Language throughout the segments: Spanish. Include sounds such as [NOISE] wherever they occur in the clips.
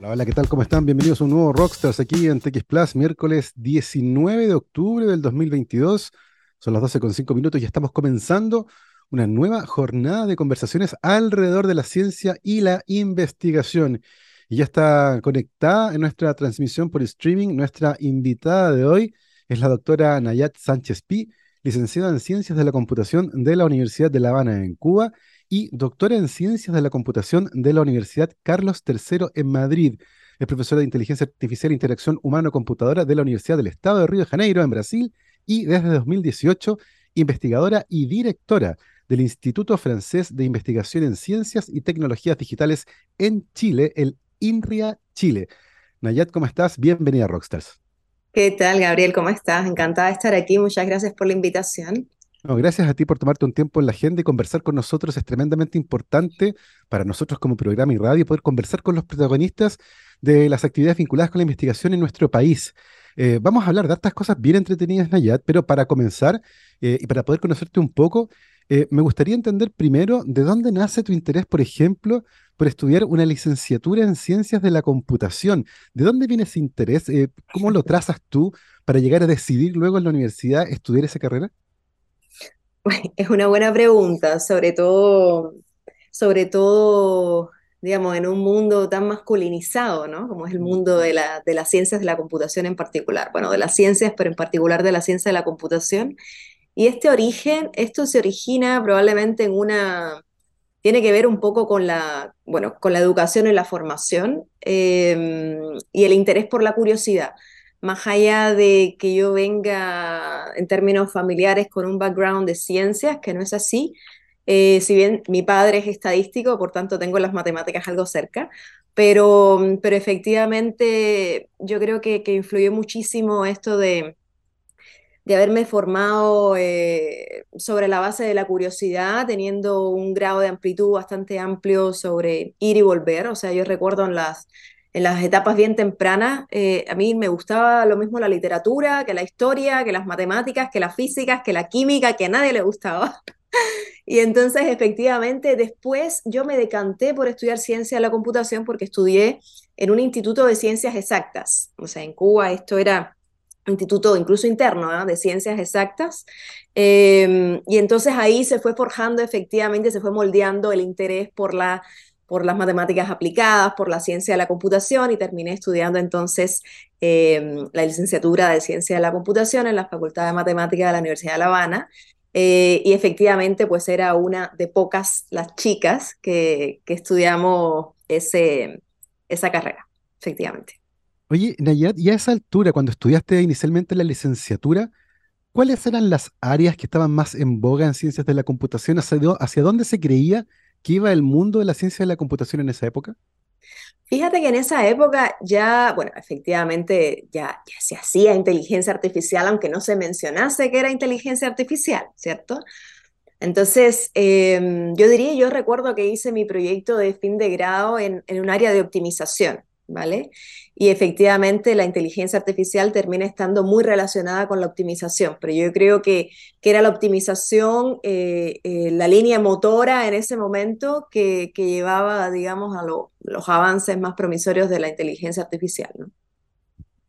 Hola, hola, ¿qué tal? ¿Cómo están? Bienvenidos a un nuevo Rockstars aquí en TX Plus, miércoles 19 de octubre del 2022. Son las 12 con 5 minutos y estamos comenzando una nueva jornada de conversaciones alrededor de la ciencia y la investigación. Y ya está conectada en nuestra transmisión por streaming. Nuestra invitada de hoy es la doctora Nayat Sánchez Pi, licenciada en Ciencias de la Computación de la Universidad de La Habana en Cuba y doctora en Ciencias de la Computación de la Universidad Carlos III en Madrid. Es profesora de Inteligencia Artificial e Interacción Humano-Computadora de la Universidad del Estado de Río de Janeiro en Brasil y desde 2018 investigadora y directora del Instituto Francés de Investigación en Ciencias y Tecnologías Digitales en Chile, el INRIA Chile. Nayat, ¿cómo estás? Bienvenida a Rockstars. ¿Qué tal, Gabriel? ¿Cómo estás? Encantada de estar aquí. Muchas gracias por la invitación. Gracias a ti por tomarte un tiempo en la agenda y conversar con nosotros. Es tremendamente importante para nosotros como programa y radio poder conversar con los protagonistas de las actividades vinculadas con la investigación en nuestro país. Eh, vamos a hablar de estas cosas bien entretenidas, Nayat, pero para comenzar eh, y para poder conocerte un poco, eh, me gustaría entender primero de dónde nace tu interés, por ejemplo, por estudiar una licenciatura en ciencias de la computación. ¿De dónde viene ese interés? ¿Cómo lo trazas tú para llegar a decidir luego en la universidad estudiar esa carrera? [LAUGHS] Es una buena pregunta, sobre todo, sobre todo, digamos, en un mundo tan masculinizado, ¿no? Como es el mundo de, la, de las ciencias de la computación en particular. Bueno, de las ciencias, pero en particular de la ciencia de la computación. Y este origen, esto se origina probablemente en una, tiene que ver un poco con la, bueno, con la educación y la formación eh, y el interés por la curiosidad más allá de que yo venga en términos familiares con un background de ciencias, que no es así, eh, si bien mi padre es estadístico, por tanto tengo las matemáticas algo cerca, pero, pero efectivamente yo creo que, que influyó muchísimo esto de, de haberme formado eh, sobre la base de la curiosidad, teniendo un grado de amplitud bastante amplio sobre ir y volver. O sea, yo recuerdo en las en las etapas bien tempranas, eh, a mí me gustaba lo mismo la literatura, que la historia, que las matemáticas, que las físicas, que la química, que a nadie le gustaba. [LAUGHS] y entonces, efectivamente, después yo me decanté por estudiar ciencia de la computación porque estudié en un instituto de ciencias exactas. O sea, en Cuba esto era instituto incluso interno de ciencias exactas. Em, y entonces ahí se fue forjando efectivamente, se fue moldeando el interés por la por las matemáticas aplicadas, por la ciencia de la computación y terminé estudiando entonces em, la licenciatura de ciencia de la computación en la Facultad de Matemáticas de la Universidad de La Habana. Eh, y efectivamente, pues era una de pocas las chicas que, que estudiamos ese, esa carrera, efectivamente. Oye, Nayat, y a esa altura, cuando estudiaste inicialmente la licenciatura, ¿cuáles eran las áreas que estaban más en boga en ciencias de la computación? hacia dónde se creía ¿Qué iba el mundo de la ciencia de la computación en esa época? Fíjate que en esa época ya, bueno, efectivamente ya, se hacía inteligencia artificial, aunque no se mencionase que era inteligencia artificial, ¿cierto? Entonces, em, yo diría, yo recuerdo que hice mi proyecto de fin de grado en un área de optimización. ¿Vale? Y efectivamente la inteligencia artificial termina estando muy relacionada con la optimización, pero yo creo que, que era la optimización, eh, eh, la línea motora en ese momento que, que llevaba, digamos, a los avances más promisorios de la inteligencia artificial, ¿no?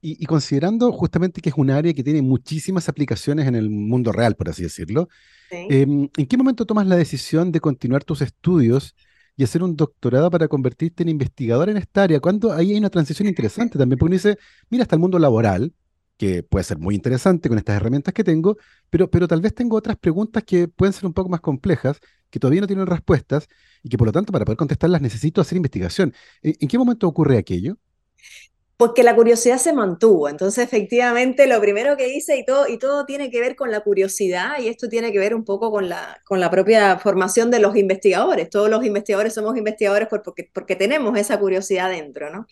Y, considerando justamente que es un área que tiene muchísimas aplicaciones en el mundo real, por así decirlo, em, ¿en qué momento tomas la decisión de continuar tus estudios y hacer un doctorado para convertirte en investigador en esta área. Cuando ahí hay una transición interesante también, porque uno dice, mira, está el mundo laboral, que puede ser muy interesante con estas herramientas que tengo, pero, pero tal vez tengo otras preguntas que pueden ser un poco más complejas, que todavía no tienen respuestas y que por lo tanto para poder contestarlas necesito hacer investigación. en qué momento ocurre aquello? Porque la curiosidad se mantuvo. Entonces, efectivamente, lo primero que hice y todo, y todo tiene que ver con la curiosidad y esto tiene que ver un poco con la, con la propia formación de los investigadores. Todos los investigadores somos investigadores porque, porque tenemos esa curiosidad dentro, ¿no?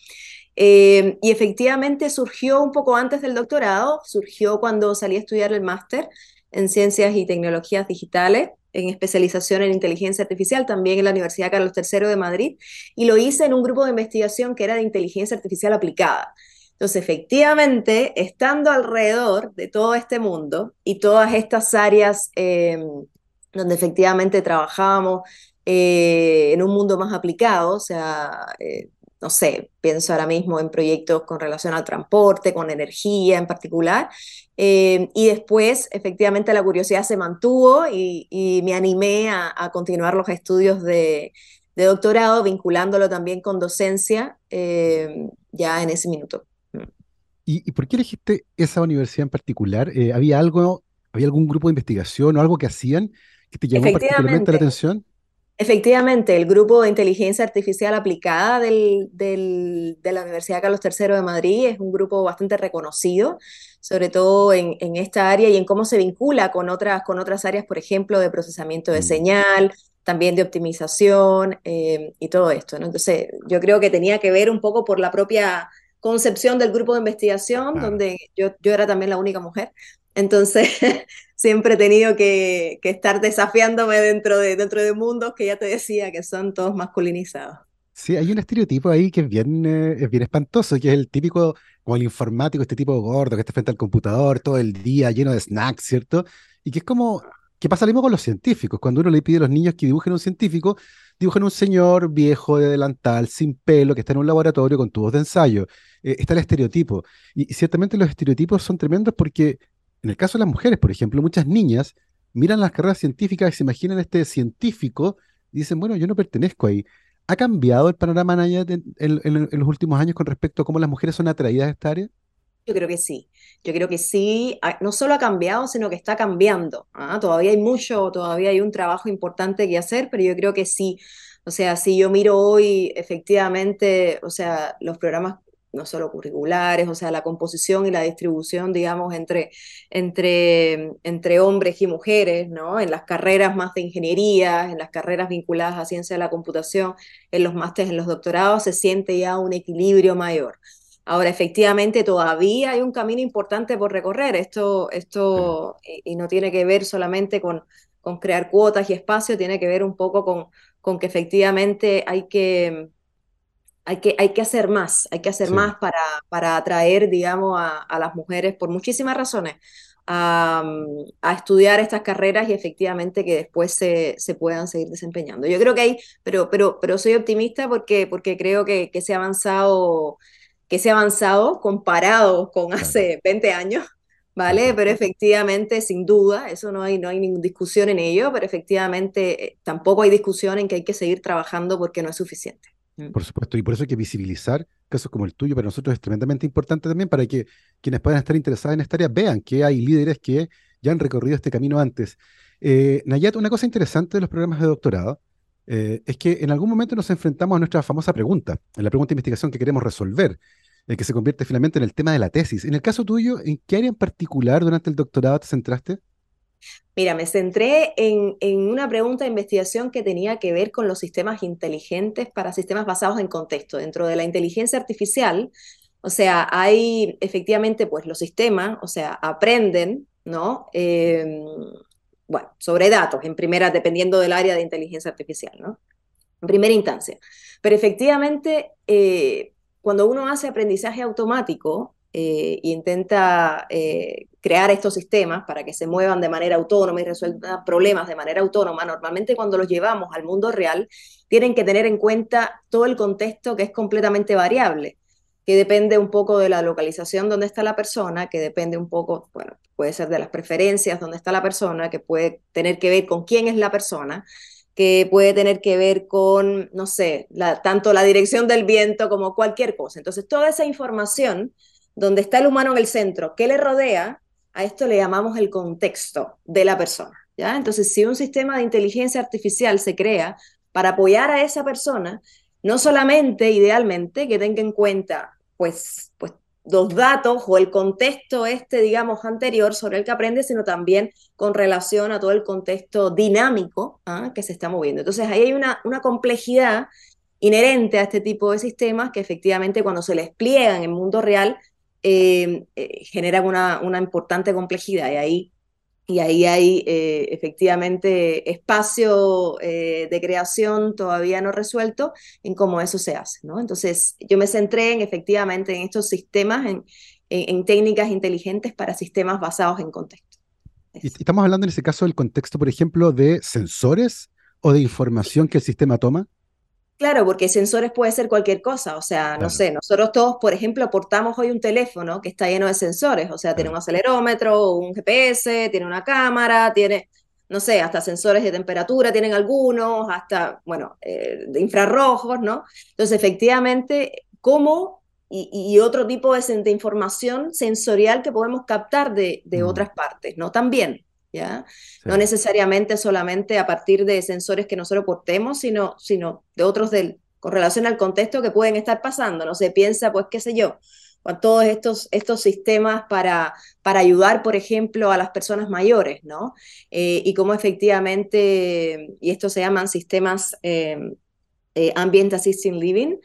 Eh, y efectivamente surgió un poco antes del doctorado, surgió cuando salí a estudiar el máster en Ciencias y Tecnologías Digitales en especialización en inteligencia artificial, también en la Universidad Carlos III de Madrid, y lo hice en un grupo de investigación que era de inteligencia artificial aplicada. Entonces, efectivamente, estando alrededor de todo este mundo y todas estas áreas em, donde efectivamente trabajábamos eh, en un mundo más aplicado, o sea, eh, no sé, pienso ahora mismo en proyectos con relación al transporte, con energía en particular. Eh, y después, efectivamente, la curiosidad se mantuvo y, me animé a, continuar los estudios de, doctorado, vinculándolo también con docencia eh, ya en ese minuto. ¿Y, por qué elegiste esa universidad en particular? Eh, ¿Había algo, había algún grupo de investigación o algo que hacían que te llamó particularmente la atención? Efectivamente, el grupo de inteligencia artificial aplicada del, de la Universidad Carlos III de Madrid es un grupo bastante reconocido, sobre todo en, esta área y en cómo se vincula con otras, con otras áreas, por ejemplo, de procesamiento de mm. señal, también de optimización eh, y todo esto. Entonces, yo creo que tenía que ver un poco por la propia concepción del grupo de investigación, donde yo, yo era también la única mujer. Entonces, [LAUGHS] siempre he tenido que, estar desafiándome dentro de, dentro de mundos que ya te decía que son todos masculinizados. Sí, hay un estereotipo ahí que es bien, eh, es bien espantoso, que es el típico, como el informático, este tipo gordo que está frente al computador todo el día, lleno de snacks, ¿cierto? Y que es como, que pasa lo mismo con los científicos. Cuando uno le pide a los niños que dibujen un científico, dibujan un señor viejo de delantal, sin pelo, que está en un laboratorio con tubos de ensayo. Eh, está el estereotipo. y, ciertamente los estereotipos son tremendos porque en el caso de las mujeres, por ejemplo, muchas niñas miran las carreras científicas y se imaginan este científico y dicen, bueno, yo no pertenezco ahí. ¿Ha cambiado el panorama en, en, los últimos años con respecto a cómo las mujeres son atraídas a esta área? Yo creo que sí. Yo creo que sí. Ah, no solo ha cambiado, sino que está cambiando. ¿ah? Todavía hay mucho, todavía hay un trabajo importante que hacer, pero yo creo que sí. O sea, si yo miro hoy, efectivamente, o sea, los programas no solo curriculares, o sea, la composición y la distribución, digamos, entre, entre, entre hombres y mujeres, ¿no? En las carreras más de ingeniería, en las carreras vinculadas a ciencia de la computación, en los másteres, en los doctorados, se siente ya un equilibrio mayor. Ahora, efectivamente, todavía hay un camino importante por recorrer. Esto, esto y, no tiene que ver solamente con, con crear cuotas y espacio, tiene que ver un poco con, con que efectivamente hay que hay que, hay que hacer más, hay que hacer más para, para atraer, digamos, a, las mujeres por muchísimas razones a, estudiar estas carreras y efectivamente que después se, se, puedan seguir desempeñando. Yo creo que hay, pero, pero, pero soy optimista porque, porque creo que, que se ha avanzado, que se ha avanzado comparado con hace 20 años. ¿Vale? Pero efectivamente, sin duda, eso no hay, no hay ninguna discusión en ello, pero efectivamente eh, tampoco hay discusión en que hay que seguir trabajando porque no es suficiente. Mm. Por supuesto, y por eso hay que visibilizar casos como el tuyo para nosotros es tremendamente importante también para que quienes puedan estar interesados en esta área vean que hay líderes que ya han recorrido este camino antes. Eh, Nayat, una cosa interesante de los programas de doctorado eh, es que en algún momento nos enfrentamos a nuestra famosa pregunta, en la pregunta de investigación que queremos resolver, eh, que se convierte finalmente en el tema de la tesis. En el caso tuyo, ¿en qué área en particular durante el doctorado te centraste? Mira, me centré en, una pregunta de investigación que tenía que ver con los sistemas inteligentes para sistemas basados en contexto. Dentro de la inteligencia artificial, o sea, hay efectivamente, pues los sistemas, o sea, aprenden, ¿no? Em, bueno, sobre datos, en primera, dependiendo del área de inteligencia artificial, ¿no? En primera instancia. Pero efectivamente, eh, cuando uno hace aprendizaje automático, e intenta eh, crear estos sistemas para que se muevan de manera autónoma y resuelvan problemas de manera autónoma, normalmente cuando los llevamos al mundo real, tienen que tener en cuenta todo el contexto que es completamente variable, que depende un poco de la localización donde está la persona, que depende un poco, bueno, puede ser de las preferencias donde está la persona, que puede tener que ver con quién es la persona que puede tener que ver con, no sé, tanto la dirección del viento como cualquier cosa. Entonces, toda esa información donde está el humano en el centro, ¿qué le rodea? A esto le llamamos el contexto de la persona. ¿ya? Entonces, si un sistema de inteligencia artificial se crea para apoyar a esa persona, no solamente, idealmente, que tenga en cuenta pues, pues los datos o el contexto este, digamos, anterior sobre el que aprende, sino también con relación a todo el contexto dinámico ¿ah? que se está moviendo. Entonces, ahí hay una, una complejidad inherente a este tipo de sistemas que efectivamente cuando se les pliega en el mundo real eh, eh, generan una, una, importante complejidad y ahí, y ahí hay eh, efectivamente espacio de creación todavía no resuelto en cómo eso se hace. ¿no? Entonces yo me centré en, efectivamente en estos sistemas, en, en, técnicas inteligentes para sistemas basados en contexto. ¿Y estamos hablando en ese caso del contexto, por ejemplo, de sensores o de información que el sistema toma? Claro, porque sensores puede ser cualquier cosa, o sea, no sé, nosotros todos, por ejemplo, portamos hoy un teléfono que está lleno de sensores, o sea, tiene un acelerómetro, un GPS, tiene una cámara, tiene, no sé, hasta sensores de temperatura tienen algunos, hasta, bueno, eh, de infrarrojos, ¿no? Entonces, efectivamente, ¿cómo y, otro tipo de, información sensorial que podemos captar de, de mm. otras partes, ¿no? También. ¿Ya? No necesariamente solamente a partir de sensores que nosotros portemos, sino, sino de otros del, con relación al contexto que pueden estar pasando. No se piensa, pues, qué sé yo, con todos estos, estos sistemas para, para ayudar, por ejemplo, a las personas mayores, ¿no? Eh, y cómo efectivamente, y estos se llaman sistemas eh, eh, Ambient Assisting Living,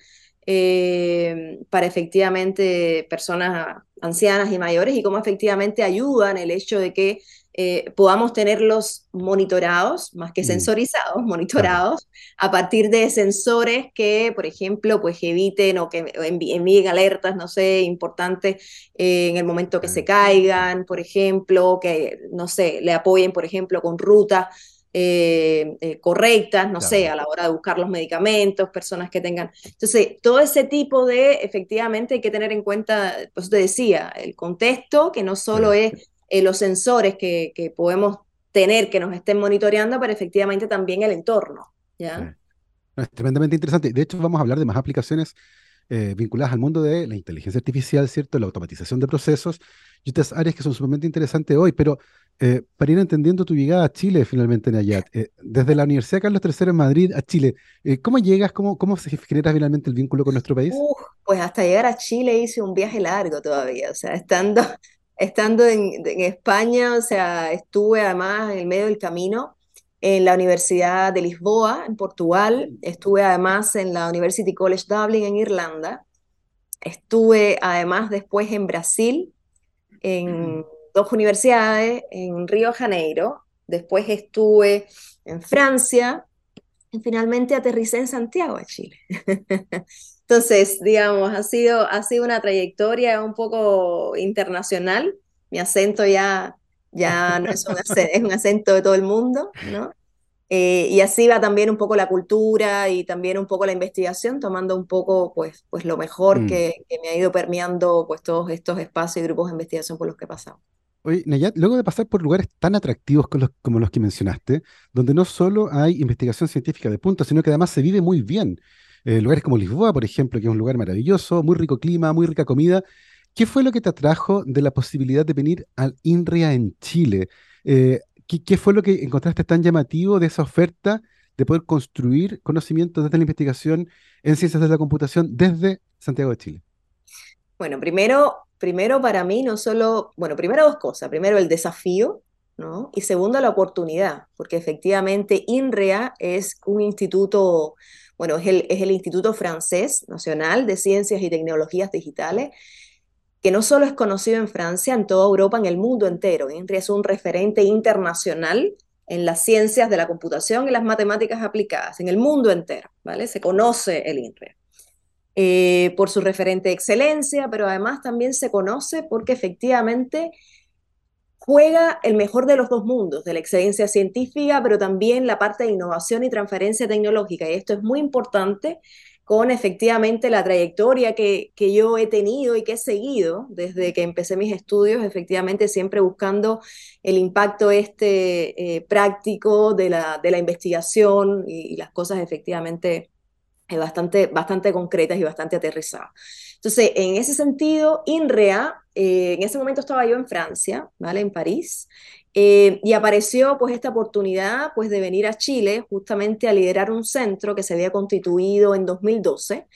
para efectivamente personas ancianas y mayores y cómo efectivamente ayudan el hecho de que eh, podamos tenerlos monitorados, más que mm. sensorizados, [LAUGHS] monitorados, a partir de sensores que, por ejemplo, pues eviten o que envíen alertas, no sé, importantes eh, en el momento que se caigan, por ejemplo, que, no sé, le apoyen, por ejemplo, con rutas eh, correctas, no sé, a la hora de buscar los medicamentos, personas que tengan. Entonces, todo ese tipo de, efectivamente, hay que tener en cuenta, pues te decía, el contexto, que no solo es eh, los sensores que, podemos tener que nos estén monitoreando, pero efectivamente también el entorno. ¿ya? Es tremendamente interesante. De hecho, vamos a hablar de más aplicaciones eh, vinculadas al mundo de la inteligencia artificial, ¿cierto? La automatización de procesos y otras áreas que son sumamente interesantes hoy. Pero eh, para ir entendiendo tu llegada a Chile finalmente, Nayat, desde la Universidad Carlos III en Madrid a Chile, ¿cómo llegas? Cómo, ¿Cómo se genera finalmente el vínculo con nuestro país? pues hasta llegar a Chile hice un viaje largo todavía, o sea, estando estando en, España, o sea, estuve además en el medio del camino en la Universidad de Lisboa, en Portugal, estuve además en la University College Dublin, en Irlanda, estuve además después en Brasil, en dos universidades, en Río de Janeiro, después estuve en Francia y finalmente aterricé en Santiago de Chile. [LAUGHS] Entonces, digamos, ha sido, ha sido una trayectoria un poco internacional. Mi acento ya, ya no es un, acento, es un acento de todo el mundo, ¿no? Eh, y así va también un poco la cultura y también un poco la investigación, tomando un poco pues, pues lo mejor mm. que, que, me ha ido permeando pues todos estos espacios y grupos de investigación por los que he pasado. Oye, Nayat, luego de pasar por lugares tan atractivos como los, como los que mencionaste, donde no solo hay investigación científica de punta, sino que además se vive muy bien. Eh, lugares como Lisboa, por ejemplo, que es un lugar maravilloso, muy rico clima, muy rica comida. ¿Qué fue lo que te atrajo de la posibilidad de venir al INRIA en Chile? Eh, ¿qué, fue lo que encontraste tan llamativo de esa oferta de poder construir conocimiento desde la investigación en ciencias de la computación desde Santiago de Chile? Bueno, primero, primero para mí no solo, bueno, primero dos cosas. Primero el desafío, ¿no? Y segundo la oportunidad, porque efectivamente INREA es un instituto bueno, es el, es el Instituto Francés Nacional de Ciencias y Tecnologías Digitales, que no solo es conocido en Francia, en toda Europa, en el mundo entero. INRIA es un referente internacional en las ciencias de la computación y las matemáticas aplicadas, en el mundo entero, ¿vale? Se conoce el INRIA. Eh, por su referente excelencia, pero además también se conoce porque efectivamente juega el mejor de los dos mundos, de la excelencia científica, pero también la parte de innovación y transferencia tecnológica. Y esto es muy importante con efectivamente la trayectoria que, que yo he tenido y que he seguido desde que empecé mis estudios, efectivamente siempre buscando el impacto este eh, práctico de la, de la investigación y, las cosas efectivamente eh, bastante, bastante concretas y bastante aterrizadas. Entonces, en ese sentido, INREA, eh, en ese momento estaba yo en Francia, ¿vale? En París, eh, y apareció pues esta oportunidad pues de venir a Chile justamente a liderar un centro que se había constituido en 2012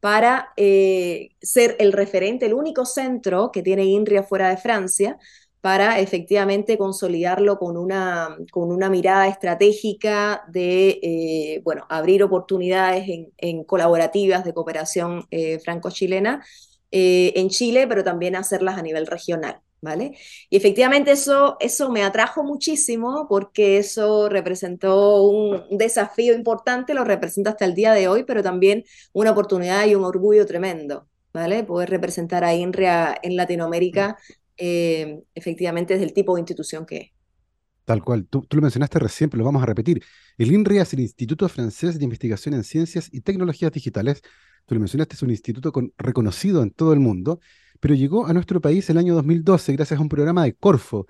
para eh, ser el referente, el único centro que tiene INRIA fuera de Francia para efectivamente consolidarlo con una, con una mirada estratégica de, eh, bueno, abrir oportunidades en, colaborativas de cooperación eh, franco-chilena eh, en Chile, pero también hacerlas a nivel regional. ¿Vale? Y efectivamente eso, eso me atrajo muchísimo porque eso representó un desafío importante, lo representa hasta el día de hoy, pero también una oportunidad y un orgullo tremendo, ¿vale? Poder representar a INRIA en Latinoamérica eh, efectivamente es del tipo de institución que es. Tal cual, tú, lo mencionaste recién, pero lo vamos a repetir. El INRIA es el Instituto Francés de Investigación en Ciencias y Tecnologías Digitales. Tú lo mencionaste, es un instituto reconocido en todo el mundo, pero llegó a nuestro país el año 2012 gracias a un programa de Corfo,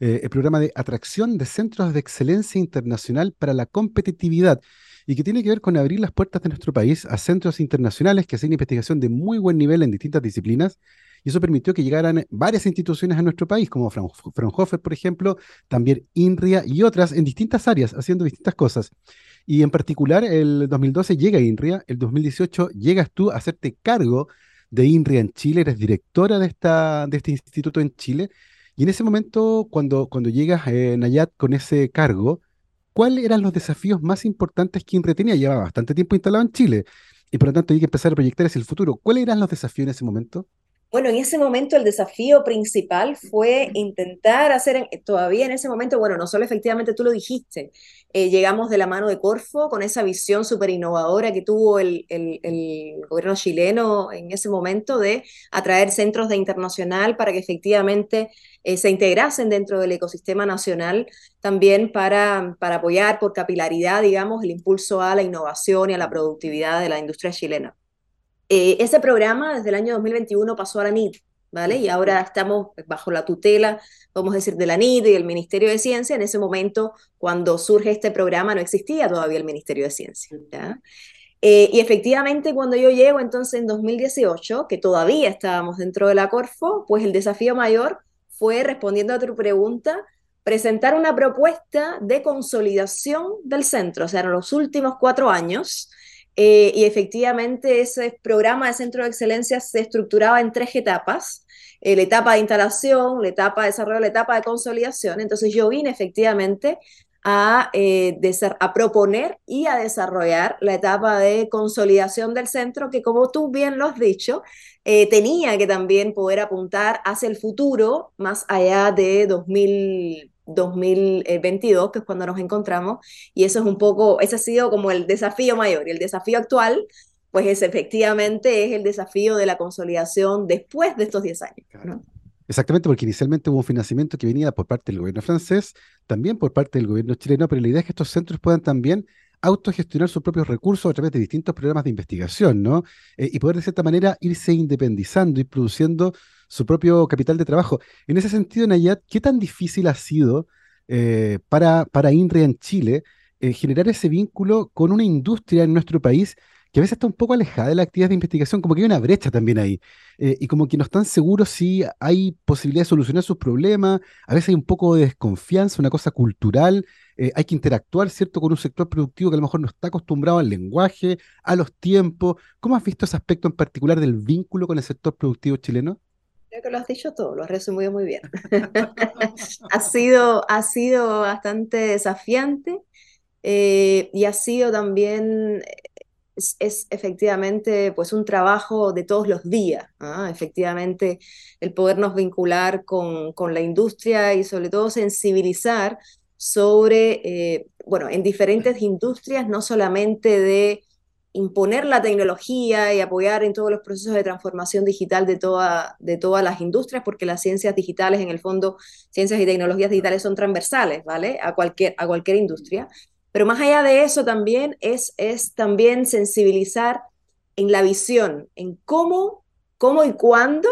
eh, el programa de atracción de centros de excelencia internacional para la competitividad, y que tiene que ver con abrir las puertas de nuestro país a centros internacionales que hacen investigación de muy buen nivel en distintas disciplinas y eso permitió que llegaran varias instituciones a nuestro país, como Fraunhofer, por ejemplo, también INRIA y otras en distintas áreas, haciendo distintas cosas. Y en particular, el 2012 llega INRIA, el 2018 llegas tú a hacerte cargo de INRIA en Chile, eres directora de, este instituto en Chile. Y en ese momento, cuando, cuando llegas, eh, con ese cargo, ¿cuáles eran los desafíos más importantes que INRIA tenía? Llevaba bastante tiempo instalado en Chile y por lo tanto hay que empezar a proyectar hacia el futuro. ¿Cuáles eran los desafíos en ese momento? Bueno, en ese momento el desafío principal fue intentar hacer, todavía en ese momento, bueno, no solo efectivamente tú lo dijiste, eh, llegamos de la mano de Corfo con esa visión súper innovadora que tuvo el, el, gobierno chileno en ese momento de atraer centros de internacional para que efectivamente eh, se integrasen dentro del ecosistema nacional, también para, para apoyar por capilaridad, digamos, el impulso a la innovación y a la productividad de la industria chilena. Eh, ese programa desde el año 2021 pasó a la NIT, ¿vale? Y ahora estamos bajo la tutela, vamos a decir, de la NIT y el Ministerio de Ciencia. En ese momento, cuando surge este programa, no existía todavía el Ministerio de Ciencia, eh, y efectivamente, cuando yo llego entonces en 2018, que todavía estábamos dentro de la Corfo, pues el desafío mayor fue, respondiendo a tu pregunta, presentar una propuesta de consolidación del centro. O sea, en los últimos cuatro años, eh, y efectivamente ese programa de centro de excelencia se estructuraba en tres etapas. Eh, la etapa de instalación, la etapa de desarrollo, la etapa de consolidación. Entonces yo vine efectivamente a, eh, a proponer y a desarrollar la etapa de consolidación del centro, que como tú bien lo has dicho, tenía que también poder apuntar hacia el futuro, más allá de 2000. 2022, que es cuando nos encontramos, y eso es un poco, ese ha sido como el desafío mayor, y el desafío actual, pues es efectivamente es el desafío de la consolidación después de estos 10 años. Exactamente, porque inicialmente hubo un financiamiento que venía por parte del gobierno francés, también por parte del gobierno chileno, pero la idea es que estos centros puedan también autogestionar sus propios recursos a través de distintos programas de investigación, ¿no? Eh, y poder de cierta manera irse independizando y produciendo su propio capital de trabajo. En ese sentido, Nayat, ¿qué tan difícil ha sido eh, para, para en Chile eh, generar ese vínculo con una industria en nuestro país que a veces está un poco alejada de la actividad de investigación, como que hay una brecha también ahí, eh, y como que no están seguros si hay posibilidad de solucionar sus problemas, a veces hay un poco de desconfianza, una cosa cultural, hay que interactuar, ¿cierto?, con un sector productivo que a lo mejor no está acostumbrado al lenguaje, a los tiempos. ¿Cómo has visto ese aspecto en particular del vínculo con el sector productivo chileno? que lo has dicho todo, lo has resumido muy bien. [LAUGHS] [LAUGHS] ha, sido, ha sido bastante desafiante eh, y ha sido también, es, efectivamente pues un trabajo de todos los días, ¿ah? efectivamente el podernos vincular con, con, la industria y sobre todo sensibilizar sobre, eh, bueno, en diferentes industrias, no solamente de imponer la tecnología y apoyar en todos los procesos de transformación digital de, toda, de todas las industrias, porque las ciencias digitales, en el fondo, ciencias y tecnologías digitales son transversales, ¿vale? A cualquier, a cualquier industria. Pero más allá de eso también es, es también sensibilizar en la visión, en cómo, cómo y cuándo,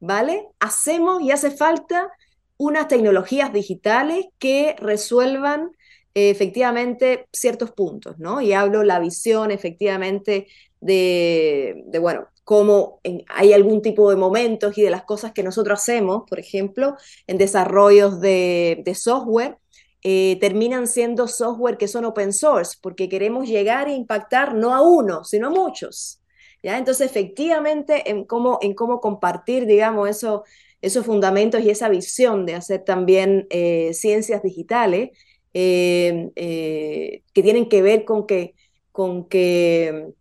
¿vale? Hacemos y hace falta unas tecnologías digitales que resuelvan efectivamente ciertos puntos, ¿no? Y hablo la visión efectivamente de, bueno, cómo hay algún tipo de momentos y de las cosas que nosotros hacemos, por ejemplo, en desarrollos de, software, eh, terminan siendo software que son open source, porque queremos llegar e impactar no a uno, sino a muchos. ¿ya? Entonces, efectivamente, en cómo, en cómo compartir, digamos, eso, esos fundamentos y esa visión de hacer también eh, ciencias digitales, eh, que tienen que ver con que, con que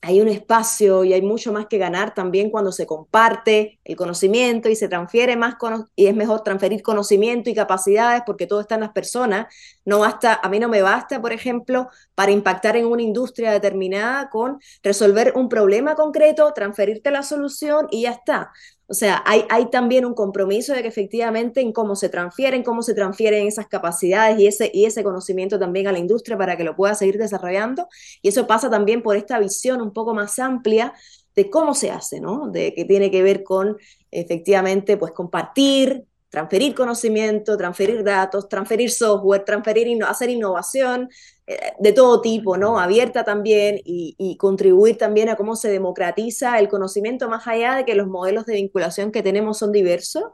hay un espacio y hay mucho más que ganar también cuando se comparte el conocimiento y se transfiere más y es mejor transferir conocimiento y capacidades porque todo está en las personas. No basta, a mí no me basta, por ejemplo, para impactar en una industria determinada con resolver un problema concreto, transferirte la solución y ya está. O sea, hay, hay también un compromiso de que efectivamente en cómo se transfieren, cómo se transfieren esas capacidades y ese, y ese conocimiento también a la industria para que lo pueda seguir desarrollando. Y eso pasa también por esta visión un poco más amplia de cómo se hace, ¿no? De que tiene que ver con efectivamente pues compartir, transferir conocimiento, transferir datos, transferir software, transferir, hacer innovación eh, de todo tipo, ¿no? Abierta también y, contribuir también a cómo se democratiza el conocimiento más allá de que los modelos de vinculación que tenemos son diversos.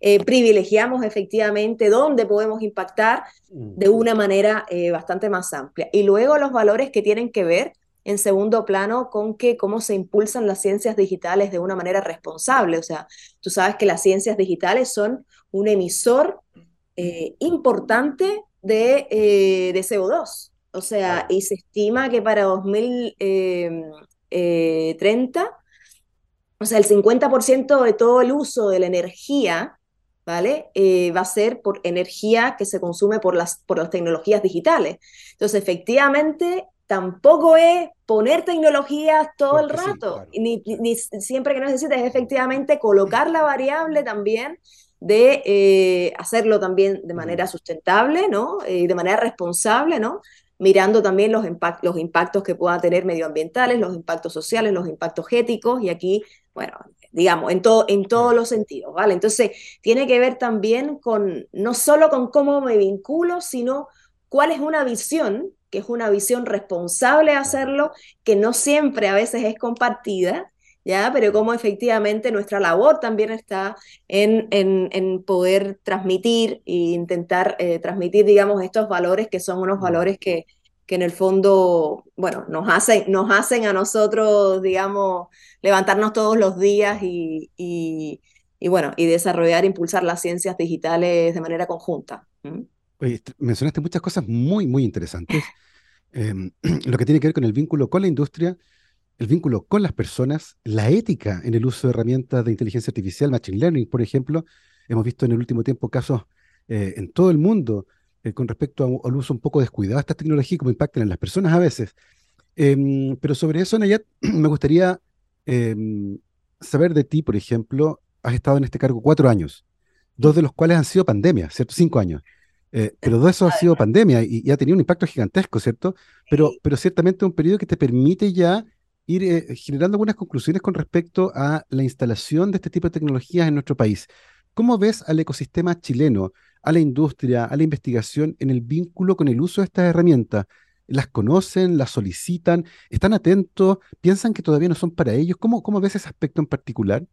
Eh, privilegiamos efectivamente dónde podemos impactar de una manera eh, bastante más amplia. Y luego los valores que tienen que ver en segundo plano con que cómo se impulsan las ciencias digitales de una manera responsable. O sea, tú sabes que las ciencias digitales son un emisor eh, importante de, eh, de, CO2. O sea, y se estima que para 2030, em, o sea, el 50% de todo el uso de la energía, ¿vale? Eh, va a ser por energía que se consume por las, por las tecnologías digitales. Entonces, efectivamente, tampoco es poner tecnologías todo el rato, ni, siempre que necesites, es efectivamente colocar la variable también de eh, hacerlo también de manera sustentable, ¿no? Y de manera responsable, ¿no? Mirando también los, los impactos que puedan tener medioambientales, los impactos sociales, los impactos éticos, y aquí, bueno, digamos, en, todo, en todos los sentidos, ¿vale? Entonces, tiene que ver también con, no solo con cómo me vinculo, sino cuál es una visión, que es una visión responsable de hacerlo, que no siempre a veces es compartida, ¿ya? Pero cómo efectivamente nuestra labor también está en, en, poder transmitir e intentar eh, transmitir, digamos, estos valores que son unos valores que, que en el fondo, bueno, nos hacen, nos hacen a nosotros, digamos, levantarnos todos los días y, y, bueno, y desarrollar, impulsar las ciencias digitales de manera conjunta. Mencionaste muchas cosas muy, muy interesantes. Em, [CLEARS THROAT] lo que tiene que ver con el vínculo con la industria, el vínculo con las personas, la ética en el uso de herramientas de inteligencia artificial, machine learning, por ejemplo. Hemos visto en el último tiempo casos eh, en todo el mundo eh, con respecto al uso un poco descuidado de estas tecnologías, cómo impactan en las personas a veces. Em, pero sobre eso, Nayat, [CLEARS THROAT] me gustaría em, saber de ti, por ejemplo, has estado en este cargo cuatro años, dos de los cuales han sido pandemia, ¿cierto? Cinco años. Eh, pero todo eso ha sido pandemia y, y, ha tenido un impacto gigantesco, ¿cierto? Pero, pero ciertamente un periodo que te permite ya ir eh, generando algunas conclusiones con respecto a la instalación de este tipo de tecnologías en nuestro país. ¿Cómo ves al ecosistema chileno, a la industria, a la investigación en el vínculo con el uso de estas herramientas? ¿Las conocen? ¿Las solicitan? ¿Están atentos? ¿Piensan que todavía no son para ellos? ¿Cómo, cómo ves ese aspecto en particular?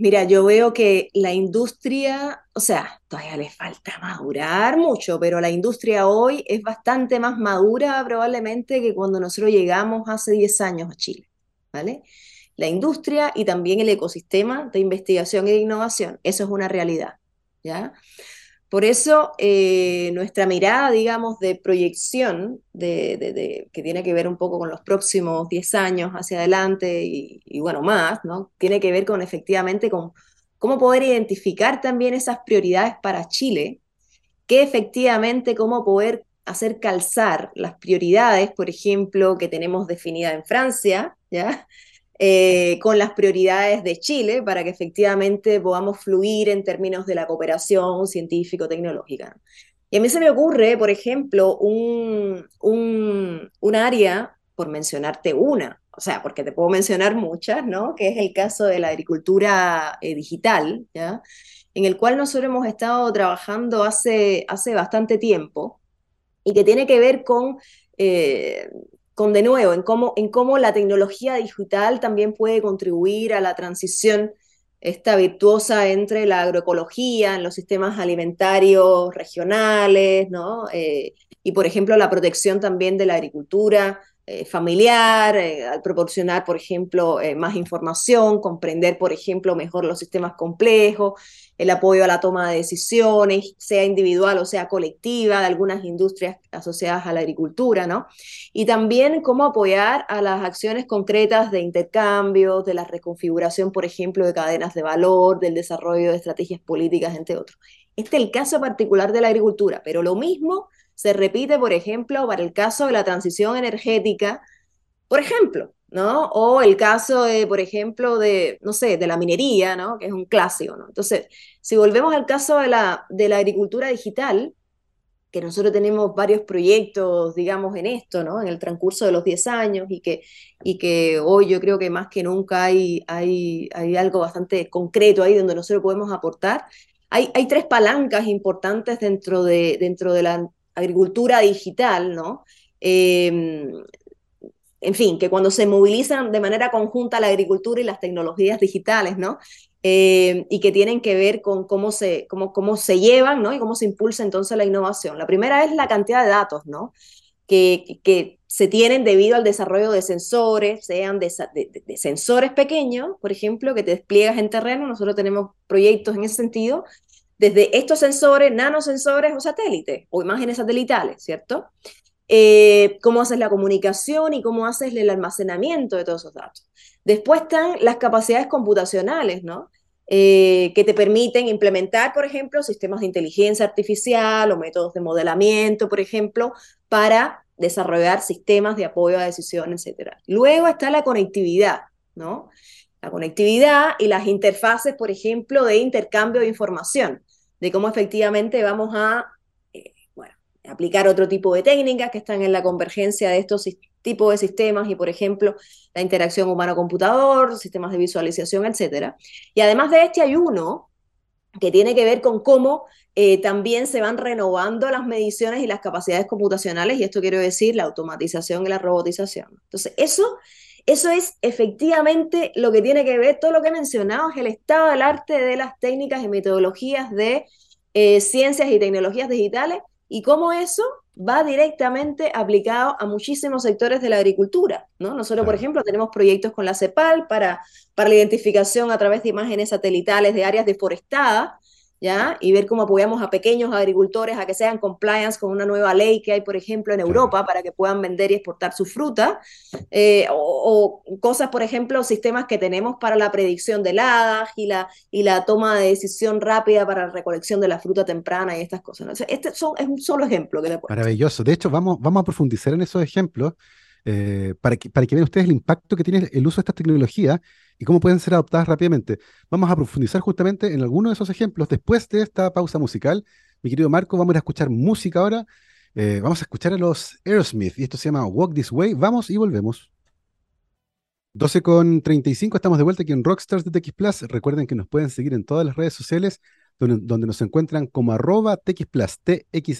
Mira, yo veo que la industria, o sea, todavía le falta madurar mucho, pero la industria hoy es bastante más madura probablemente que cuando nosotros llegamos hace 10 años a Chile, ¿vale? La industria y también el ecosistema de investigación de innovación, eso es una realidad, ¿ya? Por eso eh, nuestra mirada, digamos, de proyección, de, que tiene que ver un poco con los próximos 10 años hacia adelante y, bueno, más, ¿no? Tiene que ver con efectivamente con cómo poder identificar también esas prioridades para Chile, que efectivamente cómo poder hacer calzar las prioridades, por ejemplo, que tenemos definida en Francia, ¿ya? Eh, con las prioridades de Chile para que efectivamente podamos fluir en términos de la cooperación científico-tecnológica. Y a mí se me ocurre, por ejemplo, un, un, área, por mencionarte una, o sea, porque te puedo mencionar muchas, ¿no? Que es el caso de la agricultura eh, digital, ¿ya? En el cual nosotros hemos estado trabajando hace, hace bastante tiempo y que tiene que ver con eh, con de nuevo, en cómo, en cómo la tecnología digital también puede contribuir a la transición esta virtuosa entre la agroecología, en los sistemas alimentarios regionales, ¿no? Eh, y por ejemplo la protección también de la agricultura eh, familiar, eh, al proporcionar, por ejemplo, más información, comprender, por ejemplo, mejor los sistemas complejos, el apoyo a la toma de decisiones, sea individual o sea colectiva, de algunas industrias asociadas a la agricultura, ¿no? Y también cómo apoyar a las acciones concretas de intercambio, de la reconfiguración, por ejemplo, de cadenas de valor, del desarrollo de estrategias políticas, entre otros. Este es el caso particular de la agricultura, pero lo mismo se repite, por ejemplo, para el caso de la transición energética, por ejemplo, ¿no? O el caso, de, por ejemplo, de, no sé, de la minería, ¿no? Que es un clásico, ¿no? Entonces, si volvemos al caso de la, de la agricultura digital, que nosotros tenemos varios proyectos, digamos, en esto, ¿no? En el transcurso de los 10 años y que, y que hoy yo creo que más que nunca hay, hay, hay algo bastante concreto ahí donde nosotros podemos aportar. Hay, hay tres palancas importantes dentro de, dentro de la agricultura digital, ¿no? Eh, en fin, que cuando se movilizan de manera conjunta la agricultura y las tecnologías digitales, ¿no? Eh, y que tienen que ver con cómo se, cómo, cómo se llevan, ¿no? Y cómo se impulsa entonces la innovación. La primera es la cantidad de datos, ¿no? Que, que se tienen debido al desarrollo de sensores, sean de, sensores pequeños, por ejemplo, que te despliegas en terreno. Nosotros tenemos proyectos en ese sentido, desde estos sensores, nanosensores o satélites, o imágenes satelitales, ¿cierto? Eh, cómo haces la comunicación y cómo haces el almacenamiento de todos esos datos. Después están las capacidades computacionales, ¿no? Eh, que te permiten implementar, por ejemplo, sistemas de inteligencia artificial o métodos de modelamiento, por ejemplo, para desarrollar sistemas de apoyo a decisiones, etc. Luego está la conectividad, ¿no? La conectividad y las interfaces, por ejemplo, de intercambio de información, de cómo efectivamente vamos a aplicar otro tipo de técnicas que están en la convergencia de estos tipos de sistemas y, por ejemplo, la interacción humano-computador, sistemas de visualización, etc. Y además de este hay uno que tiene que ver con cómo eh, también se van renovando las mediciones y las capacidades computacionales, y esto quiero decir la automatización y la robotización. Entonces, eso, eso es efectivamente lo que tiene que ver, todo lo que he mencionado es el estado del arte de las técnicas y metodologías de eh, ciencias y tecnologías digitales y cómo eso va directamente aplicado a muchísimos sectores de la agricultura. ¿no? Nosotros, por ejemplo, tenemos proyectos con la CEPAL para, para la identificación a través de imágenes satelitales de áreas deforestadas ¿ya? Y ver cómo apoyamos a pequeños agricultores a que sean compliance con una nueva ley que hay, por ejemplo, en Europa para que puedan vender y exportar su fruta, eh, o, cosas, por ejemplo, sistemas que tenemos para la predicción de heladas y la, y la toma de decisión rápida para la recolección de la fruta temprana y estas cosas. Este son, es un solo ejemplo que le Maravilloso. De hecho, vamos, vamos a profundizar en esos ejemplos. Eh, para, que, vean ustedes el impacto que tiene el uso de estas tecnologías y cómo pueden ser adoptadas rápidamente. Vamos a profundizar justamente en algunos de esos ejemplos después de esta pausa musical. Mi querido Marco, vamos a escuchar música ahora. Eh, vamos a escuchar a los Aerosmith y esto se llama Walk This Way. Vamos y volvemos. 12 con 35, estamos de vuelta aquí en Rockstars de TX Plus. Recuerden que nos pueden seguir en todas las redes sociales donde, donde nos encuentran como arroba TX Plus, T-X-S-P-L-U-S.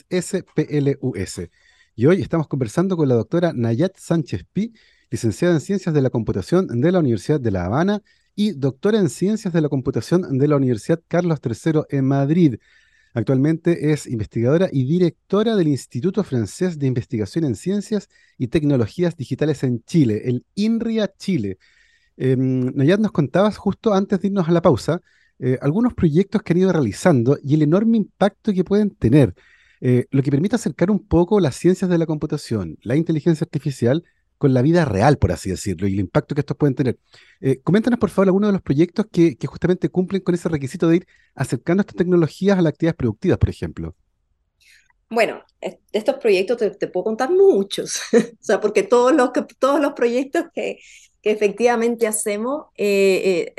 Y hoy estamos conversando con la doctora Nayat Sánchez Pi, licenciada en Ciencias de la Computación de la Universidad de La Habana y doctora en Ciencias de la Computación de la Universidad Carlos III en Madrid. Actualmente es investigadora y directora del Instituto Francés de Investigación en Ciencias y Tecnologías Digitales en Chile, el INRIA Chile. Eh, Nayat, nos contabas justo antes de irnos a la pausa eh, algunos proyectos que han ido realizando y el enorme impacto que pueden tener. Eh, lo que permite acercar un poco las ciencias de la computación, la inteligencia artificial, con la vida real, por así decirlo, y el impacto que estos pueden tener. Eh, coméntanos, por favor, algunos de los proyectos que, justamente cumplen con ese requisito de ir acercando estas tecnologías a las actividades productivas, por ejemplo. Bueno, estos proyectos te, puedo contar muchos, [LAUGHS] o sea, porque todos los, todos los proyectos que, que efectivamente hacemos eh,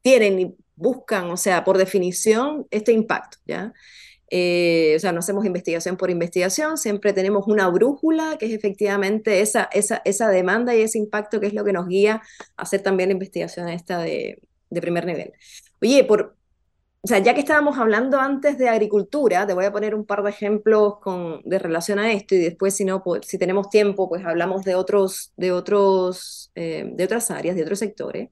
tienen y buscan, o sea, por definición, este impacto, ¿ya? Eh, o sea, no hacemos investigación por investigación, siempre tenemos una brújula que es efectivamente esa, esa, esa demanda y ese impacto que es lo que nos guía a hacer también la investigación esta de, de primer nivel. Oye, por, o sea, ya que estábamos hablando antes de agricultura, te voy a poner un par de ejemplos con, de relación a esto y después, si no, pues, si tenemos tiempo, pues hablamos de otros, de otros, eh, de otras áreas, de otros sectores.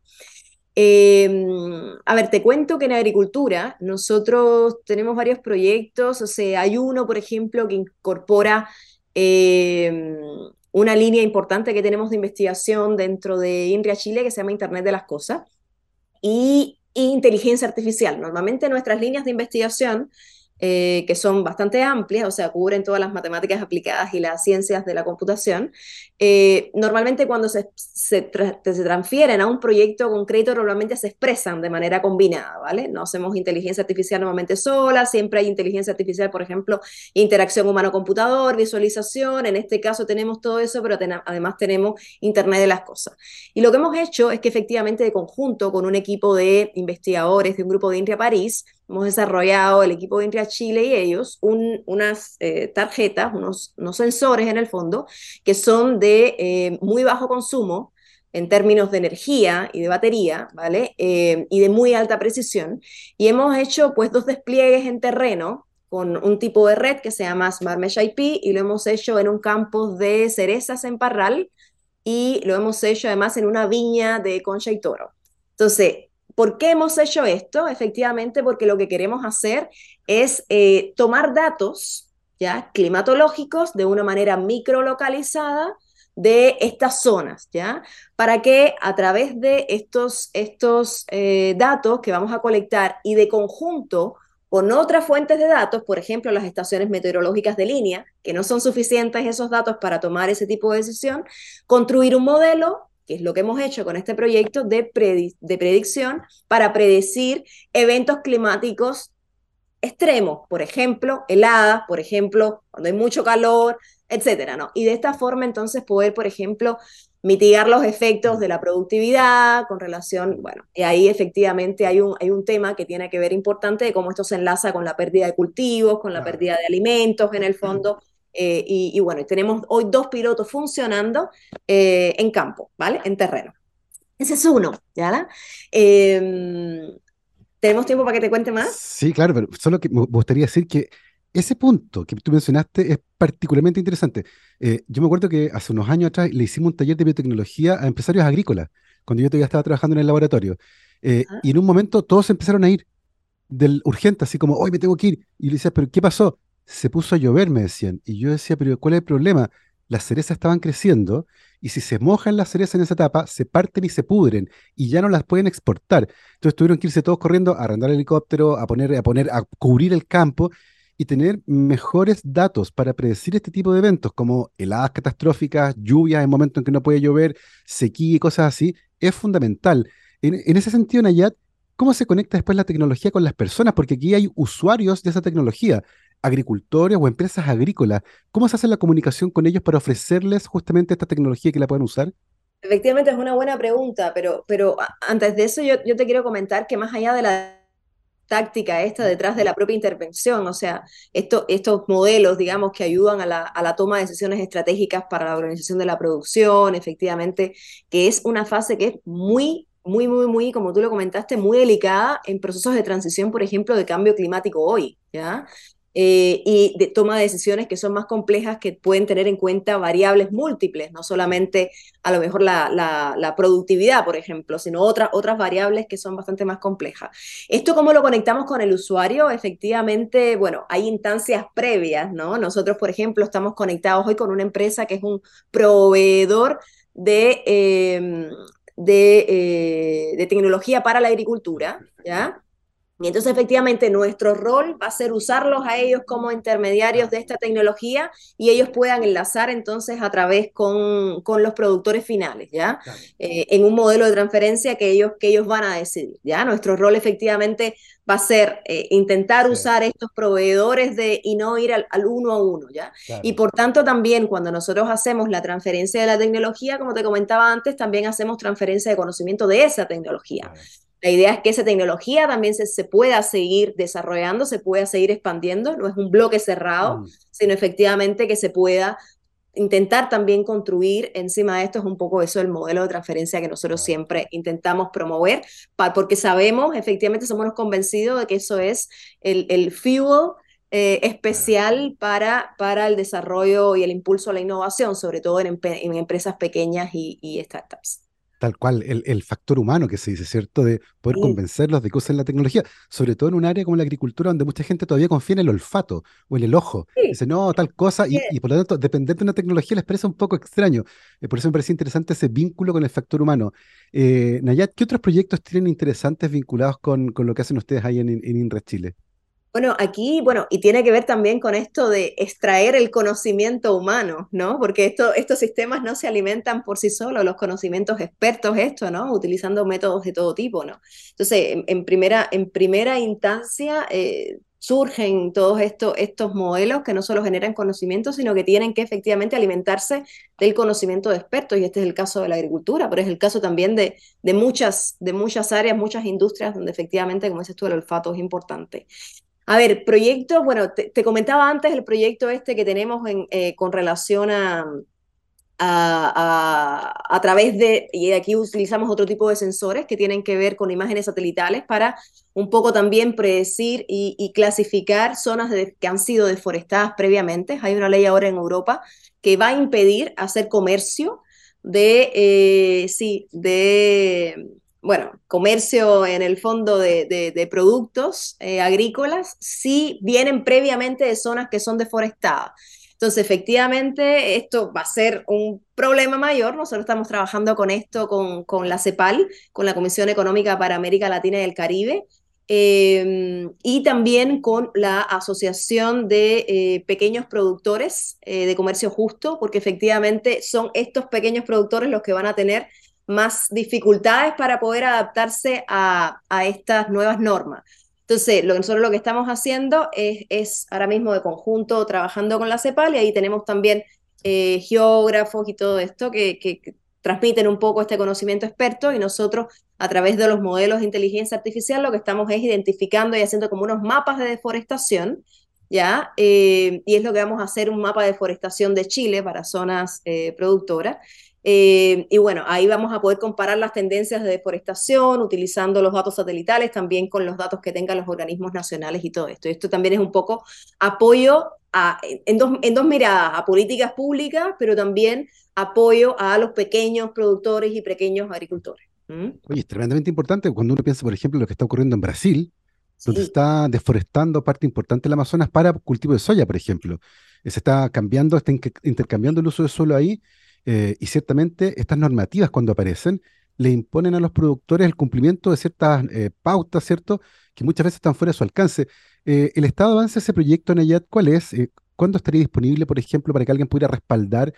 Em, a ver, te cuento que en agricultura nosotros tenemos varios proyectos, o sea, hay uno, por ejemplo, que incorpora em, una línea importante que tenemos de investigación dentro de INRIA Chile que se llama Internet de las Cosas y inteligencia artificial. Normalmente nuestras líneas de investigación eh, que son bastante amplias, o sea, cubren todas las matemáticas aplicadas y las ciencias de la computación. Eh, normalmente cuando se, se, se, transfieren a un proyecto concreto, normalmente se expresan de manera combinada, ¿vale? No hacemos inteligencia artificial normalmente sola, siempre hay inteligencia artificial, por ejemplo, interacción humano-computador, visualización, en este caso tenemos todo eso, pero además tenemos Internet de las Cosas. Y lo que hemos hecho es que efectivamente de conjunto con un equipo de investigadores de un grupo de INRIA París, hemos desarrollado el equipo de INRIA Chile y ellos un, unas eh, tarjetas, unos, unos, sensores en el fondo, que son de eh, muy bajo consumo en términos de energía y de batería, ¿vale? Eh, y de muy alta precisión. Y hemos hecho pues dos despliegues en terreno con un tipo de red que se llama Smart Mesh IP y lo hemos hecho en un campo de cerezas en Parral y lo hemos hecho además en una viña de Concha y Toro. Entonces, ¿Por qué hemos hecho esto? Efectivamente, porque lo que queremos hacer es eh, tomar datos ¿ya? climatológicos de una manera microlocalizada de estas zonas, ¿ya? Para que a través de estos, estos eh, datos que vamos a colectar y de conjunto con otras fuentes de datos, por ejemplo, las estaciones meteorológicas de línea, que no son suficientes esos datos para tomar ese tipo de decisión, construir un modelo que es lo que hemos hecho con este proyecto de, de predicción para predecir eventos climáticos extremos, por ejemplo, heladas, por ejemplo, cuando hay mucho calor, etcétera, ¿no? Y de esta forma entonces poder, por ejemplo, mitigar los efectos de la productividad con relación, bueno, y ahí efectivamente hay un, hay un tema que tiene que ver importante de cómo esto se enlaza con la pérdida de cultivos, con la pérdida de alimentos en el fondo, eh, y, bueno, tenemos hoy dos pilotos funcionando eh, en campo, ¿vale? En terreno. Ese es uno, ¿ya? Eh, ¿Tenemos tiempo para que te cuente más? Sí, claro, pero solo que me gustaría decir que ese punto que tú mencionaste es particularmente interesante. Eh, yo me acuerdo que hace unos años atrás le hicimos un taller de biotecnología a empresarios agrícolas, cuando yo todavía estaba trabajando en el laboratorio. Eh, y en un momento todos empezaron a ir del urgente, así como, hoy me tengo que ir. Y le decía, ¿pero qué pasó? Se puso a llover, me decían. Y yo decía, ¿pero cuál es el problema? Las cerezas estaban creciendo y si se mojan las cerezas en esa etapa, se parten y se pudren y ya no las pueden exportar. Entonces tuvieron que irse todos corriendo a arrendar el helicóptero, a poner, a poner, a cubrir el campo y tener mejores datos para predecir este tipo de eventos, como heladas catastróficas, lluvias en momentos en que no puede llover, sequía y cosas así, es fundamental. En, ese sentido, Nayat, ¿cómo se conecta después la tecnología con las personas? Porque aquí hay usuarios de esa tecnología, agricultores o empresas agrícolas. ¿Cómo se hace la comunicación con ellos para ofrecerles justamente esta tecnología que la puedan usar? Efectivamente, es una buena pregunta, pero, pero antes de eso yo, yo te quiero comentar que más allá de la táctica esta detrás de la propia intervención, o sea, esto, estos modelos, digamos, que ayudan a la, a la, toma de decisiones estratégicas para la organización de la producción, efectivamente, que es una fase que es muy, muy, muy, muy, como tú lo comentaste, muy delicada en procesos de transición, por ejemplo, de cambio climático hoy, ¿ya? Eh, y de toma de decisiones que son más complejas, que pueden tener en cuenta variables múltiples, no solamente a lo mejor la, productividad, por ejemplo, sino otras, otras variables que son bastante más complejas. ¿Esto cómo lo conectamos con el usuario? Efectivamente, bueno, hay instancias previas, ¿no? Nosotros, por ejemplo, estamos conectados hoy con una empresa que es un proveedor de... Em, eh, de tecnología para la agricultura, ¿ya? Y entonces efectivamente nuestro rol va a ser usarlos a ellos como intermediarios de esta tecnología y ellos puedan enlazar entonces a través con, con los productores finales, ¿ya? Eh, en un modelo de transferencia que ellos, que ellos van a decidir, ¿ya? Nuestro rol efectivamente va a ser eh, intentar usar estos proveedores de, y no ir al, uno a uno, ¿ya? Y por tanto también cuando nosotros hacemos la transferencia de la tecnología, como te comentaba antes, también hacemos transferencia de conocimiento de esa tecnología. La idea es que esa tecnología también se, se, pueda seguir desarrollando, se pueda seguir expandiendo, no es un bloque cerrado, mm. sino efectivamente que se pueda intentar también construir encima de esto es un poco eso el modelo de transferencia que nosotros siempre intentamos promover, porque sabemos, efectivamente somos convencidos de que eso es el, el fuel eh, especial para, para el desarrollo y el impulso a la innovación, sobre todo en, en empresas pequeñas y, y startups tal cual, el, factor humano que se dice, ¿cierto? De poder convencerlos de que usen la tecnología, sobre todo en un área como la agricultura, donde mucha gente todavía confía en el olfato o en el ojo. Dice, no, tal cosa, y, por lo tanto, depender de una tecnología les parece un poco extraño. Eh, por eso me parece interesante ese vínculo con el factor humano. Eh, Nayat, ¿qué otros proyectos tienen interesantes vinculados con, con lo que hacen ustedes ahí en, en INRES Chile? Bueno, aquí, bueno, y tiene que ver también con esto de extraer el conocimiento humano, ¿no? Porque esto, estos sistemas no se alimentan por sí solos, los conocimientos expertos, esto, ¿no? Utilizando métodos de todo tipo, ¿no? Entonces, en, primera, en primera instancia, eh, surgen todos estos, estos modelos que no solo generan conocimiento, sino que tienen que efectivamente alimentarse del conocimiento de expertos, y este es el caso de la agricultura, pero es el caso también de, de, muchas, de muchas áreas, muchas industrias donde efectivamente, como dices tú, el olfato es importante. A ver, proyectos, bueno, te, comentaba antes el proyecto este que tenemos en, eh, con relación a, a, través de, y aquí utilizamos otro tipo de sensores que tienen que ver con imágenes satelitales para un poco también predecir y, clasificar zonas que han sido deforestadas previamente. Hay una ley ahora en Europa que va a impedir hacer comercio de, eh, sí, de bueno, comercio en el fondo de, productos eh, agrícolas, si vienen previamente de zonas que son deforestadas. Entonces, efectivamente, esto va a ser un problema mayor. Nosotros estamos trabajando con esto, con, la CEPAL, con la Comisión Económica para América Latina y el Caribe, em, y también con la Asociación de eh, Pequeños Productores eh, de Comercio Justo, porque efectivamente son estos pequeños productores los que van a tener más dificultades para poder adaptarse a, estas nuevas normas. Entonces, lo, nosotros lo que estamos haciendo es, es ahora mismo de conjunto trabajando con la CEPAL y ahí tenemos también eh, geógrafos y todo esto que, que, transmiten un poco este conocimiento experto y nosotros a través de los modelos de inteligencia artificial lo que estamos es identificando y haciendo como unos mapas de deforestación, ¿ya? Eh, y es lo que vamos a hacer, un mapa de deforestación de Chile para zonas eh, productoras. Eh, y bueno, ahí vamos a poder comparar las tendencias de deforestación utilizando los datos satelitales, también con los datos que tengan los organismos nacionales y todo esto. Esto también es un poco apoyo a, en, dos, en dos miradas, a políticas públicas, pero también apoyo a los pequeños productores y pequeños agricultores. ¿Mm? Oye, es tremendamente importante cuando uno piensa, por ejemplo, lo que está ocurriendo en Brasil, donde se está deforestando parte importante del Amazonas para cultivo de soya, por ejemplo. Se está cambiando, está intercambiando el uso de suelo ahí eh, y ciertamente estas normativas cuando aparecen le imponen a los productores el cumplimiento de ciertas eh, pautas, ¿cierto? Que muchas veces están fuera de su alcance. Eh, ¿El estado de avance de ese proyecto, Nayat, cuál es? ¿Cuándo estaría disponible, por ejemplo, para que alguien pudiera respaldar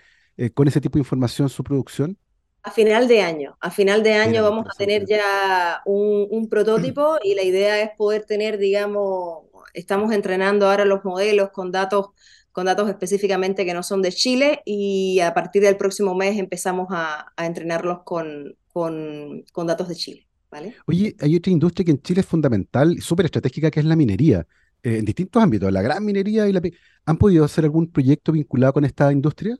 con ese tipo de información su producción? A final de año. A final de año vamos a tener ya un, un prototipo y la idea es poder tener, digamos, estamos entrenando ahora los modelos con datos con datos específicamente que no son de Chile y a partir del próximo mes empezamos a, entrenarlos con, con, con, datos de Chile. ¿vale? Oye, hay otra industria que en Chile es fundamental y súper estratégica que es la minería. Eh, en distintos ámbitos, la gran minería y la... ¿Han podido hacer algún proyecto vinculado con esta industria?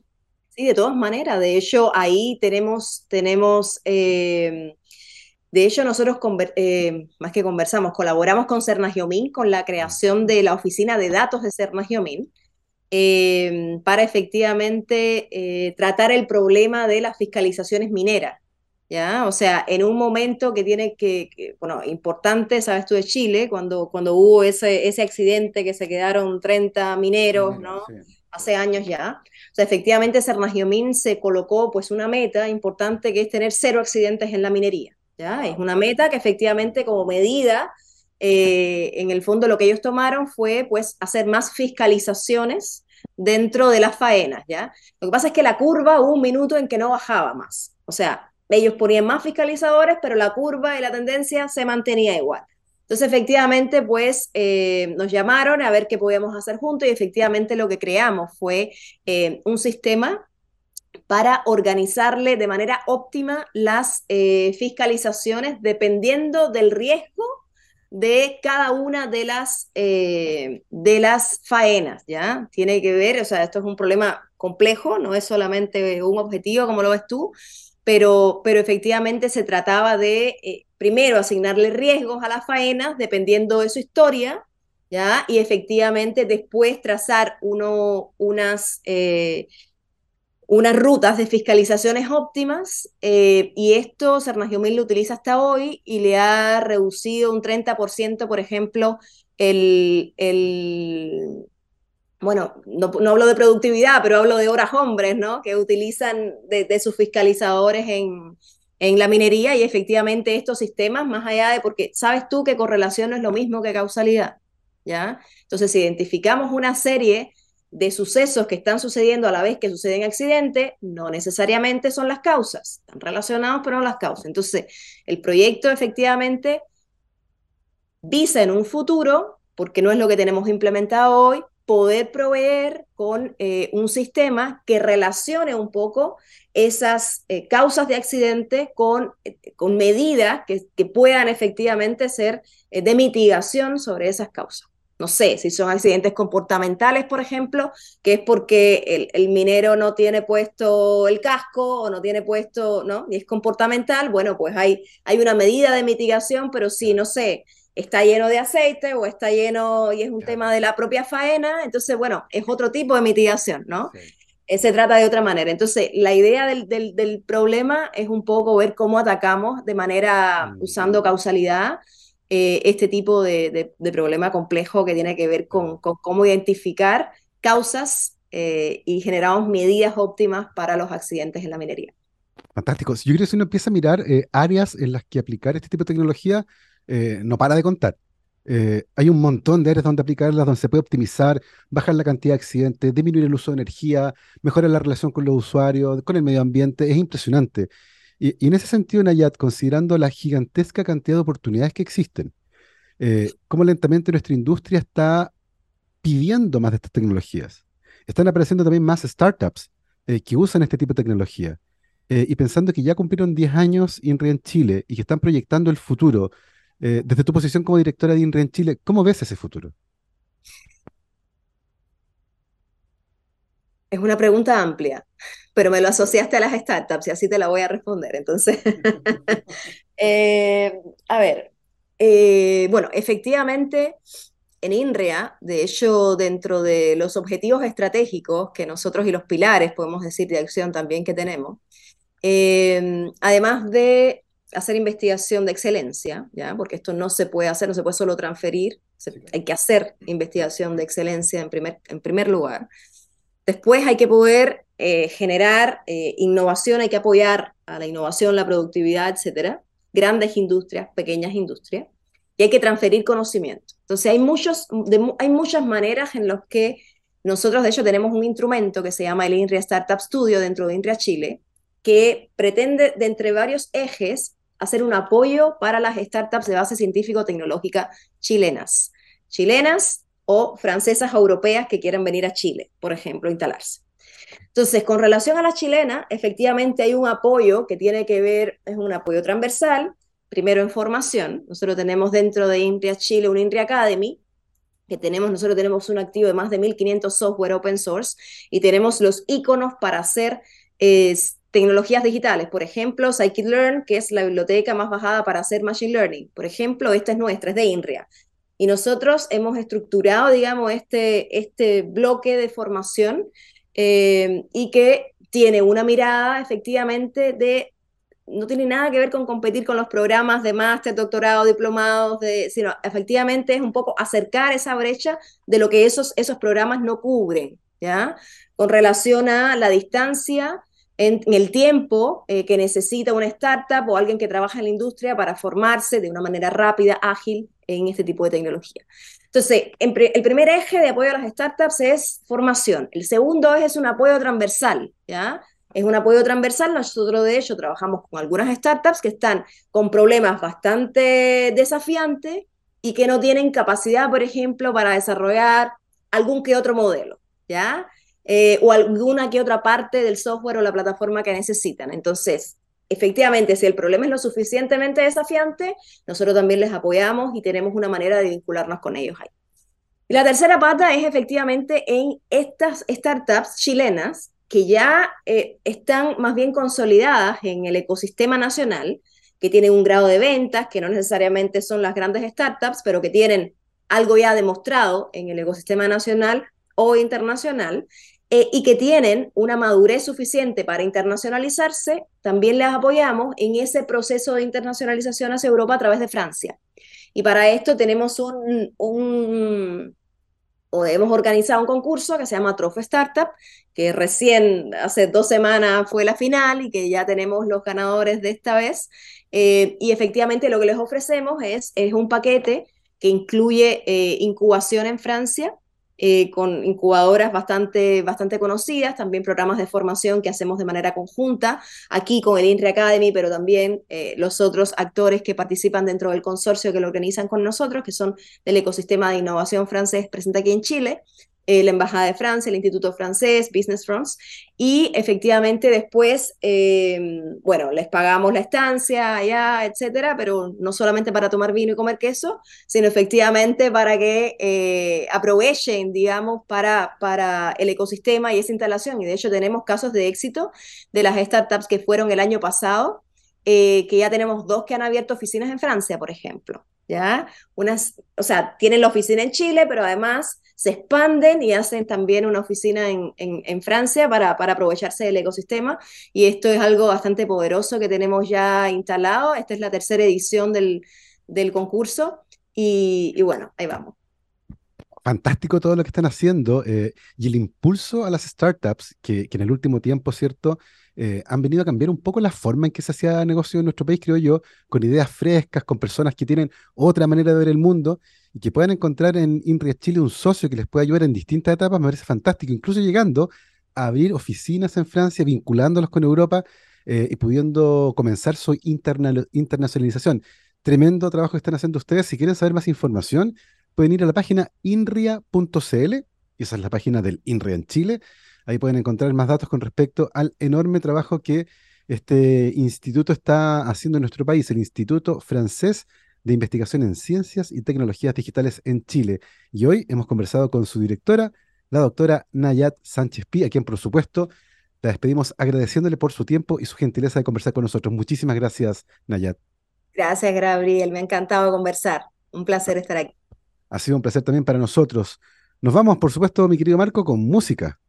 Sí, de todas maneras. De hecho, ahí tenemos, tenemos eh, de hecho, nosotros, eh, más que conversamos, colaboramos con Cernagiomín con la creación de la oficina de datos de Cernagiomín Em, para efectivamente eh, tratar el problema de las fiscalizaciones mineras. ¿ya? O sea, en un momento que tiene que, bueno, importante, sabes tú, de Chile, cuando, cuando hubo ese, ese accidente que se quedaron 30 mineros, ¿no? Hace años ya. O sea, efectivamente, Cernagiomín se colocó pues una meta importante que es tener cero accidentes en la minería. ¿ya? Es una meta que efectivamente como medida eh, en el fondo lo que ellos tomaron fue pues hacer más fiscalizaciones dentro de las faenas, ¿ya? Lo que pasa es que la curva hubo un minuto en que no bajaba más. O sea, ellos ponían más fiscalizadores, pero la curva y la tendencia se mantenía igual. Entonces, efectivamente, pues eh, nos llamaron a ver qué podíamos hacer juntos y efectivamente lo que creamos fue eh, un sistema para organizarle de manera óptima las fiscalizaciones dependiendo del riesgo de cada una de las, eh, de las faenas, ¿ya? Tiene que ver, o sea, esto es un problema complejo, no es solamente un objetivo como lo ves tú, pero, pero efectivamente se trataba de, eh, primero, asignarle riesgos a las faenas dependiendo de su historia, ¿ya? Y efectivamente después trazar uno, unas... Eh, unas rutas de fiscalizaciones óptimas eh, y esto Cernagiomil lo utiliza hasta hoy y le ha reducido un 30%, por ejemplo, el, el bueno, no, hablo de productividad, pero hablo de horas hombres, ¿no? Que utilizan de, sus fiscalizadores en, en la minería y efectivamente estos sistemas, más allá de, porque sabes tú que correlación no es lo mismo que causalidad. ¿ya? Entonces, identificamos una serie de sucesos que están sucediendo a la vez que suceden accidentes, no necesariamente son las causas, están relacionados pero no las causas. Entonces, el proyecto efectivamente visa en un futuro, porque no es lo que tenemos implementado hoy, poder proveer con eh, un sistema que relacione un poco esas eh, causas de accidente con, eh, con medidas que, que, puedan efectivamente ser de mitigación sobre esas causas no sé, si son accidentes comportamentales, por ejemplo, que es porque el, minero no tiene puesto el casco o no tiene puesto, ¿no? Y es comportamental, bueno, pues hay, hay una medida de mitigación, pero si, no sé, está lleno de aceite o está lleno y es un tema de la propia faena, entonces, bueno, es otro tipo de mitigación, ¿no? Eh, se trata de otra manera. Entonces, la idea del, del, problema es un poco ver cómo atacamos de manera mm. usando causalidad eh, este tipo de, problema complejo que tiene que ver con, cómo identificar causas eh, y generamos medidas óptimas para los accidentes en la minería. Fantástico. Yo creo que si uno empieza a mirar eh, áreas en las que aplicar este tipo de tecnología, no para de contar. hay un montón de áreas donde aplicarlas, donde se puede optimizar, bajar la cantidad de accidentes, disminuir el uso de energía, mejorar la relación con los usuarios, con el medio ambiente. Es impresionante. Y, en ese sentido, Nayat, considerando la gigantesca cantidad de oportunidades que existen, eh, cómo lentamente nuestra industria está pidiendo más de estas tecnologías. Están apareciendo también más startups eh, que usan este tipo de tecnología. Eh, y pensando que ya cumplieron 10 años INRI en Chile y que están proyectando el futuro, desde tu posición como directora de INRI en Chile, ¿cómo ves ese futuro? Es una pregunta amplia, pero me lo asociaste a las startups y así te la voy a responder. Entonces, [LAUGHS] [LAUGHS] eh, a ver, eh, bueno, efectivamente, en INREA, de hecho, dentro de los objetivos estratégicos que nosotros y los pilares, podemos decir, de acción también que tenemos, eh, además de hacer investigación de excelencia, ¿ya? porque esto no se puede hacer, no se puede solo transferir, hay que hacer investigación de excelencia en primer, en primer lugar. Después hay que poder eh, generar eh, innovación, hay que apoyar a la innovación, la productividad, etcétera, grandes industrias, pequeñas industrias, y hay que transferir conocimiento. Entonces hay, muchos, hay muchas maneras en las que nosotros, de hecho, tenemos un instrumento que se llama el INRIA Startup Studio dentro de INRIA Chile, que pretende, de entre varios ejes, hacer un apoyo para las startups de base científico-tecnológica chilenas. Chilenas o francesas europeas que quieran venir a Chile, por ejemplo, instalarse. Entonces, con relación a la chilena, efectivamente hay un apoyo que tiene que ver, es un apoyo transversal, primero en formación. Nosotros tenemos dentro de INRIA Chile un INRIA Academy, que tenemos, nosotros tenemos un activo de más de 1.500 software open source y tenemos los iconos para hacer tecnologías digitales. Por ejemplo, Scikit-Learn, que es la biblioteca más bajada para hacer Machine Learning. Por ejemplo, esta es nuestra, es de INRIA. Y nosotros hemos estructurado, digamos, este, este bloque de formación eh, y que tiene una mirada efectivamente de, no tiene nada que ver con competir con los programas de máster, doctorado, diplomados, de, sino efectivamente es un poco acercar esa brecha de lo que esos, esos programas no cubren, ¿ya? Con relación a la distancia en, el tiempo eh, que necesita una startup o alguien que trabaja en la industria para formarse de una manera rápida, ágil en este tipo de tecnología. Entonces, el primer eje de apoyo a las startups es formación. El segundo eje es un apoyo transversal, ¿ya? Es un apoyo transversal. Nosotros, de hecho, trabajamos con algunas startups que están con problemas bastante desafiantes y que no tienen capacidad, por ejemplo, para desarrollar algún que otro modelo, ¿ya? Eh, o alguna que otra parte del software o la plataforma que necesitan. Entonces, efectivamente, si el problema es lo suficientemente desafiante, nosotros también les apoyamos y tenemos una manera de vincularnos con ellos ahí. Y la tercera pata es efectivamente en estas startups chilenas que ya eh, están más bien consolidadas en el ecosistema nacional, que tienen un grado de ventas, que no necesariamente son las grandes startups, pero que tienen algo ya demostrado en el ecosistema nacional o internacional eh, y que tienen una madurez suficiente para internacionalizarse, también les apoyamos en ese proceso de internacionalización hacia Europa a través de Francia. Y para esto tenemos un, un o hemos organizado un concurso que se llama Trophy Startup, que recién hace dos semanas fue la final y que ya tenemos los ganadores de esta vez. Eh, y efectivamente lo que les ofrecemos es, es un paquete que incluye eh, incubación en Francia, eh, con incubadoras bastante, bastante conocidas, también programas de formación que hacemos de manera conjunta, aquí con el INRI Academy, pero también eh, los otros actores que participan dentro del consorcio que lo organizan con nosotros, que son del ecosistema de innovación francés presente aquí en Chile. Eh, la Embajada de Francia, el Instituto Francés, Business France, y efectivamente después, eh, bueno, les pagamos la estancia allá, etcétera, pero no solamente para tomar vino y comer queso, sino efectivamente para que eh, aprovechen, digamos, para, para el ecosistema y esa instalación. Y de hecho tenemos casos de éxito de las startups que fueron el año pasado, que ya tenemos dos que han abierto oficinas en Francia, por ejemplo. ¿Ya? Unas, o sea, tienen la oficina en Chile, pero además se expanden y hacen también una oficina en, en, Francia para, para, aprovecharse del ecosistema. Y esto es algo bastante poderoso que tenemos ya instalado. Esta es la tercera edición del, del concurso y, bueno, ahí vamos. Fantástico todo lo que están haciendo eh, y el impulso a las startups que, que en el último tiempo, ¿cierto? Eh, han venido a cambiar un poco la forma en que se hacía negocio en nuestro país, creo yo, con ideas frescas, con personas que tienen otra manera de ver el mundo y que puedan encontrar en INRIA Chile un socio que les pueda ayudar en distintas etapas, me parece fantástico, incluso llegando a abrir oficinas en Francia, vinculándolos con Europa eh, y pudiendo comenzar su internacionalización. Tremendo trabajo que están haciendo ustedes. Si quieren saber más información, pueden ir a la página inria.cl, esa es la página del INRIA en Chile, Ahí pueden encontrar más datos con respecto al enorme trabajo que este instituto está haciendo en nuestro país, el Instituto Francés de Investigación en Ciencias y Tecnologías Digitales en Chile. Y hoy hemos conversado con su directora, la doctora Nayat Sánchez Pi, a quien por supuesto la despedimos agradeciéndole por su tiempo y su gentileza de conversar con nosotros. Muchísimas gracias, Nayat. Gracias, Gabriel. Me ha encantado conversar. Un placer estar aquí. Ha sido un placer también para nosotros. Nos vamos, por supuesto, mi querido Marco, con música.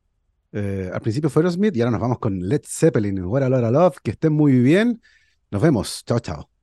Eh, al principio fue Smith y ahora nos vamos con Led Zeppelin, What a Lot Love. Que estén muy bien. Nos vemos. Chao, chao.